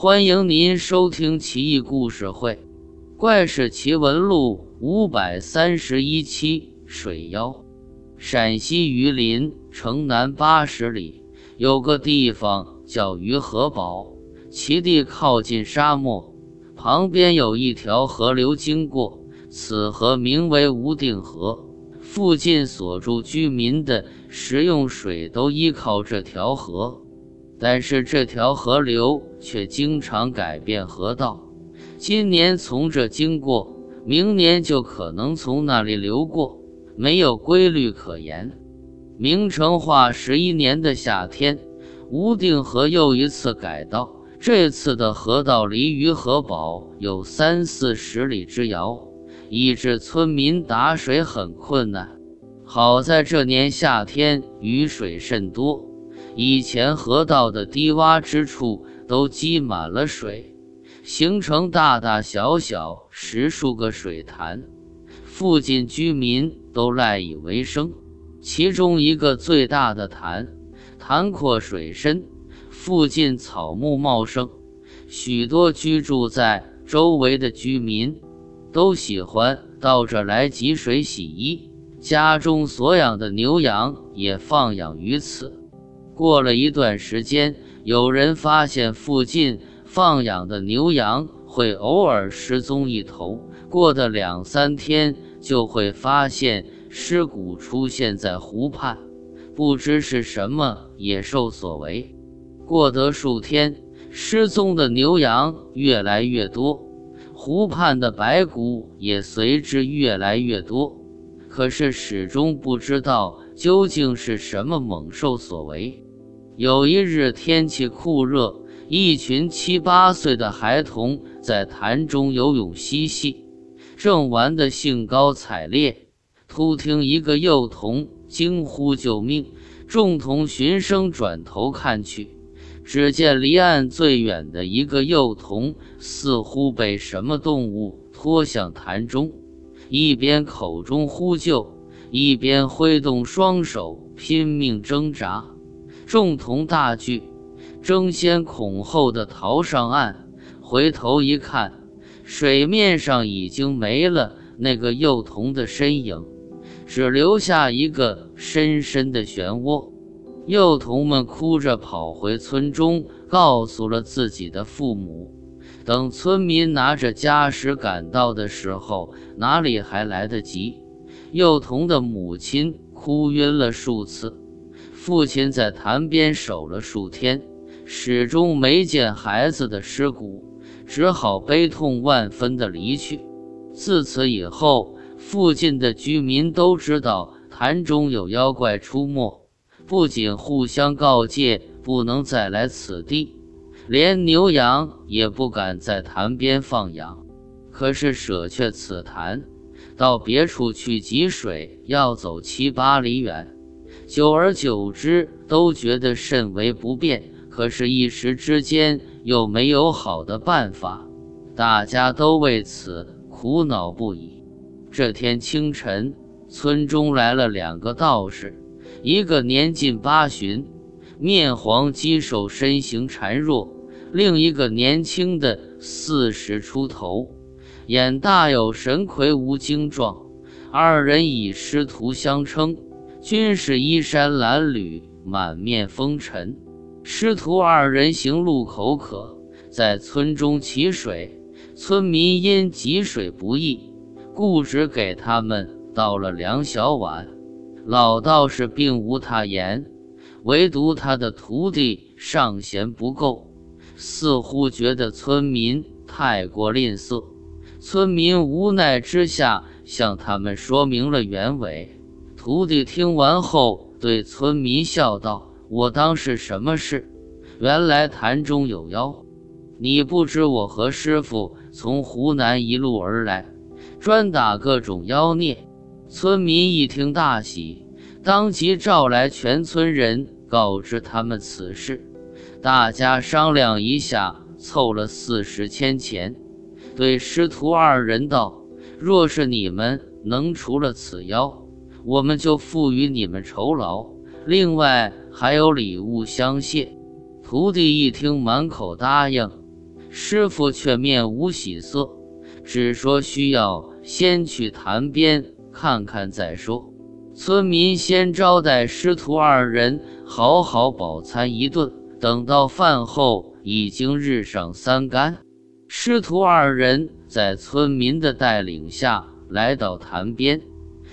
欢迎您收听《奇异故事会·怪事奇闻录》五百三十一期。水妖。陕西榆林城南八十里有个地方叫鱼河堡，其地靠近沙漠，旁边有一条河流经过，此河名为无定河。附近所住居民的食用水都依靠这条河。但是这条河流却经常改变河道，今年从这经过，明年就可能从那里流过，没有规律可言。明成化十一年的夏天，无定河又一次改道，这次的河道离鱼河堡有三四十里之遥，以致村民打水很困难。好在这年夏天雨水甚多。以前河道的低洼之处都积满了水，形成大大小小十数个水潭，附近居民都赖以为生。其中一个最大的潭，潭阔水深，附近草木茂盛，许多居住在周围的居民都喜欢到这来汲水洗衣，家中所养的牛羊也放养于此。过了一段时间，有人发现附近放养的牛羊会偶尔失踪一头，过的两三天就会发现尸骨出现在湖畔，不知是什么野兽所为。过得数天，失踪的牛羊越来越多，湖畔的白骨也随之越来越多，可是始终不知道究竟是什么猛兽所为。有一日天气酷热，一群七八岁的孩童在潭中游泳嬉戏，正玩得兴高采烈。突听一个幼童惊呼救命，众童循声转头看去，只见离岸最远的一个幼童似乎被什么动物拖向潭中，一边口中呼救，一边挥动双手拼命挣扎。众童大惧，争先恐后的逃上岸。回头一看，水面上已经没了那个幼童的身影，只留下一个深深的漩涡。幼童们哭着跑回村中，告诉了自己的父母。等村民拿着家什赶到的时候，哪里还来得及？幼童的母亲哭晕了数次。父亲在潭边守了数天，始终没见孩子的尸骨，只好悲痛万分地离去。自此以后，附近的居民都知道潭中有妖怪出没，不仅互相告诫不能再来此地，连牛羊也不敢在潭边放养。可是舍却此潭，到别处去汲水，要走七八里远。久而久之，都觉得甚为不便。可是，一时之间又没有好的办法，大家都为此苦恼不已。这天清晨，村中来了两个道士，一个年近八旬，面黄肌瘦，身形孱弱；另一个年轻的四十出头，眼大有神，魁梧精壮。二人以师徒相称。均是衣衫褴褛、满面风尘。师徒二人行路口渴，在村中汲水。村民因汲水不易，故只给他们倒了两小碗。老道士并无他言，唯独他的徒弟尚嫌不够，似乎觉得村民太过吝啬。村民无奈之下，向他们说明了原委。徒弟听完后，对村民笑道：“我当是什么事？原来潭中有妖。你不知我和师傅从湖南一路而来，专打各种妖孽。”村民一听大喜，当即召来全村人，告知他们此事。大家商量一下，凑了四十千钱，对师徒二人道：“若是你们能除了此妖，”我们就付予你们酬劳，另外还有礼物相谢。徒弟一听，满口答应，师傅却面无喜色，只说需要先去潭边看看再说。村民先招待师徒二人好好饱餐一顿，等到饭后，已经日上三竿。师徒二人在村民的带领下来到潭边，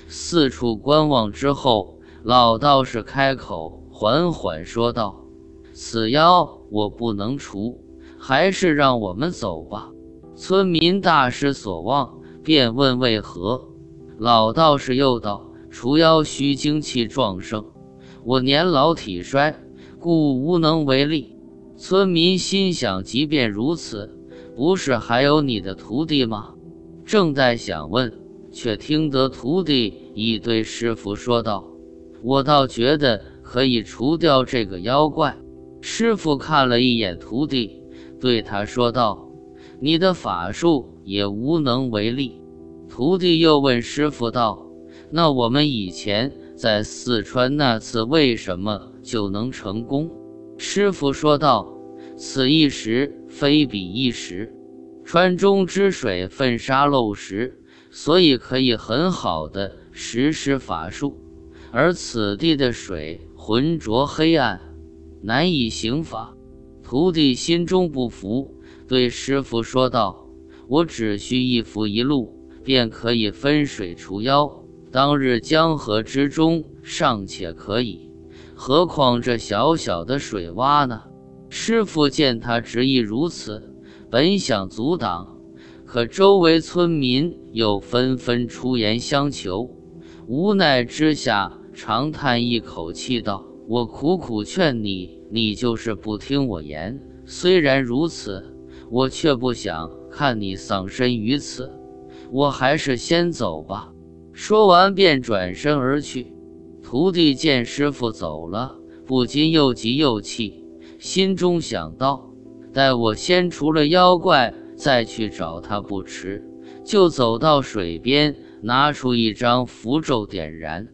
四处观望之后，老道士开口，缓缓说道：“此妖我不能除，还是让我们走吧。”村民大失所望，便问为何。老道士又道。除妖需精气壮盛，我年老体衰，故无能为力。村民心想：即便如此，不是还有你的徒弟吗？正在想问，却听得徒弟已对师傅说道：“我倒觉得可以除掉这个妖怪。”师傅看了一眼徒弟，对他说道：“你的法术也无能为力。”徒弟又问师傅道。那我们以前在四川那次为什么就能成功？师傅说道：“此一时非彼一时，川中之水粪沙漏石，所以可以很好的实施法术。而此地的水浑浊黑暗，难以行法。”徒弟心中不服，对师傅说道：“我只需一符一路，便可以分水除妖。”当日江河之中尚且可以，何况这小小的水洼呢？师傅见他执意如此，本想阻挡，可周围村民又纷纷出言相求，无奈之下长叹一口气道：“我苦苦劝你，你就是不听我言。虽然如此，我却不想看你丧身于此，我还是先走吧。”说完，便转身而去。徒弟见师傅走了，不禁又急又气，心中想到：待我先除了妖怪，再去找他不迟。就走到水边，拿出一张符咒，点燃，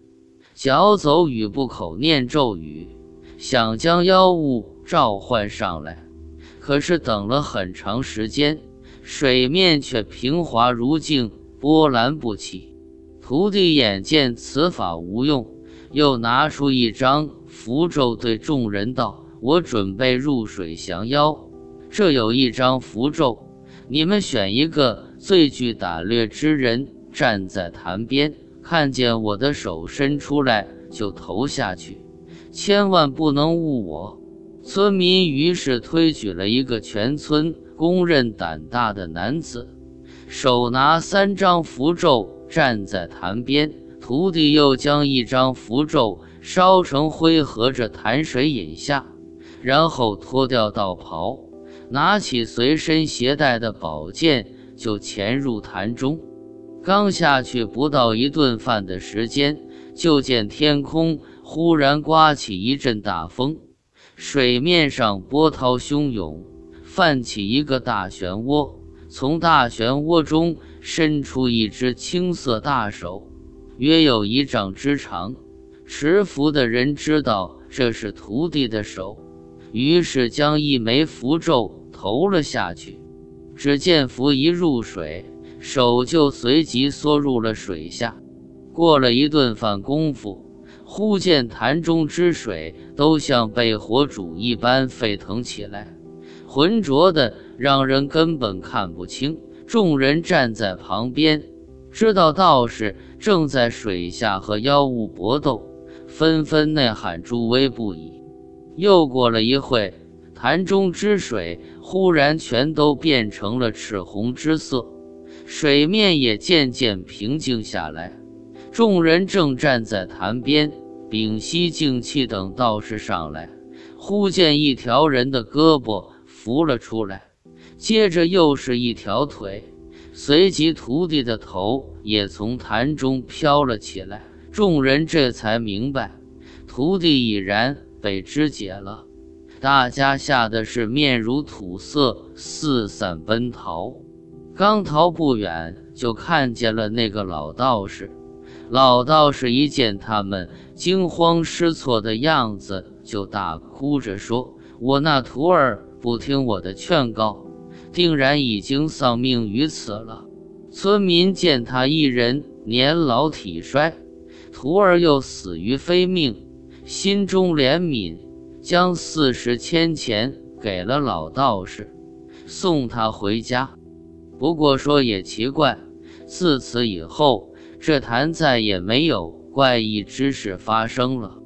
脚走雨步，口念咒语，想将妖物召唤上来。可是等了很长时间，水面却平滑如镜，波澜不起。徒弟眼见此法无用，又拿出一张符咒，对众人道：“我准备入水降妖，这有一张符咒，你们选一个最具胆略之人，站在潭边，看见我的手伸出来就投下去，千万不能误我。”村民于是推举了一个全村公认胆大的男子，手拿三张符咒。站在潭边，徒弟又将一张符咒烧成灰，和着潭水饮下，然后脱掉道袍，拿起随身携带的宝剑，就潜入潭中。刚下去不到一顿饭的时间，就见天空忽然刮起一阵大风，水面上波涛汹涌，泛起一个大漩涡。从大漩涡中。伸出一只青色大手，约有一丈之长。持符的人知道这是徒弟的手，于是将一枚符咒投了下去。只见符一入水，手就随即缩入了水下。过了一顿饭功夫，忽见潭中之水都像被火煮一般沸腾起来，浑浊的让人根本看不清。众人站在旁边，知道道士正在水下和妖物搏斗，纷纷呐喊助威不已。又过了一会，潭中之水忽然全都变成了赤红之色，水面也渐渐平静下来。众人正站在潭边，屏息静气，等道士上来，忽见一条人的胳膊浮了出来。接着又是一条腿，随即徒弟的头也从潭中飘了起来。众人这才明白，徒弟已然被肢解了。大家吓得是面如土色，四散奔逃。刚逃不远，就看见了那个老道士。老道士一见他们惊慌失措的样子，就大哭着说：“我那徒儿不听我的劝告。”定然已经丧命于此了。村民见他一人年老体衰，徒儿又死于非命，心中怜悯，将四十千钱给了老道士，送他回家。不过说也奇怪，自此以后，这坛再也没有怪异之事发生了。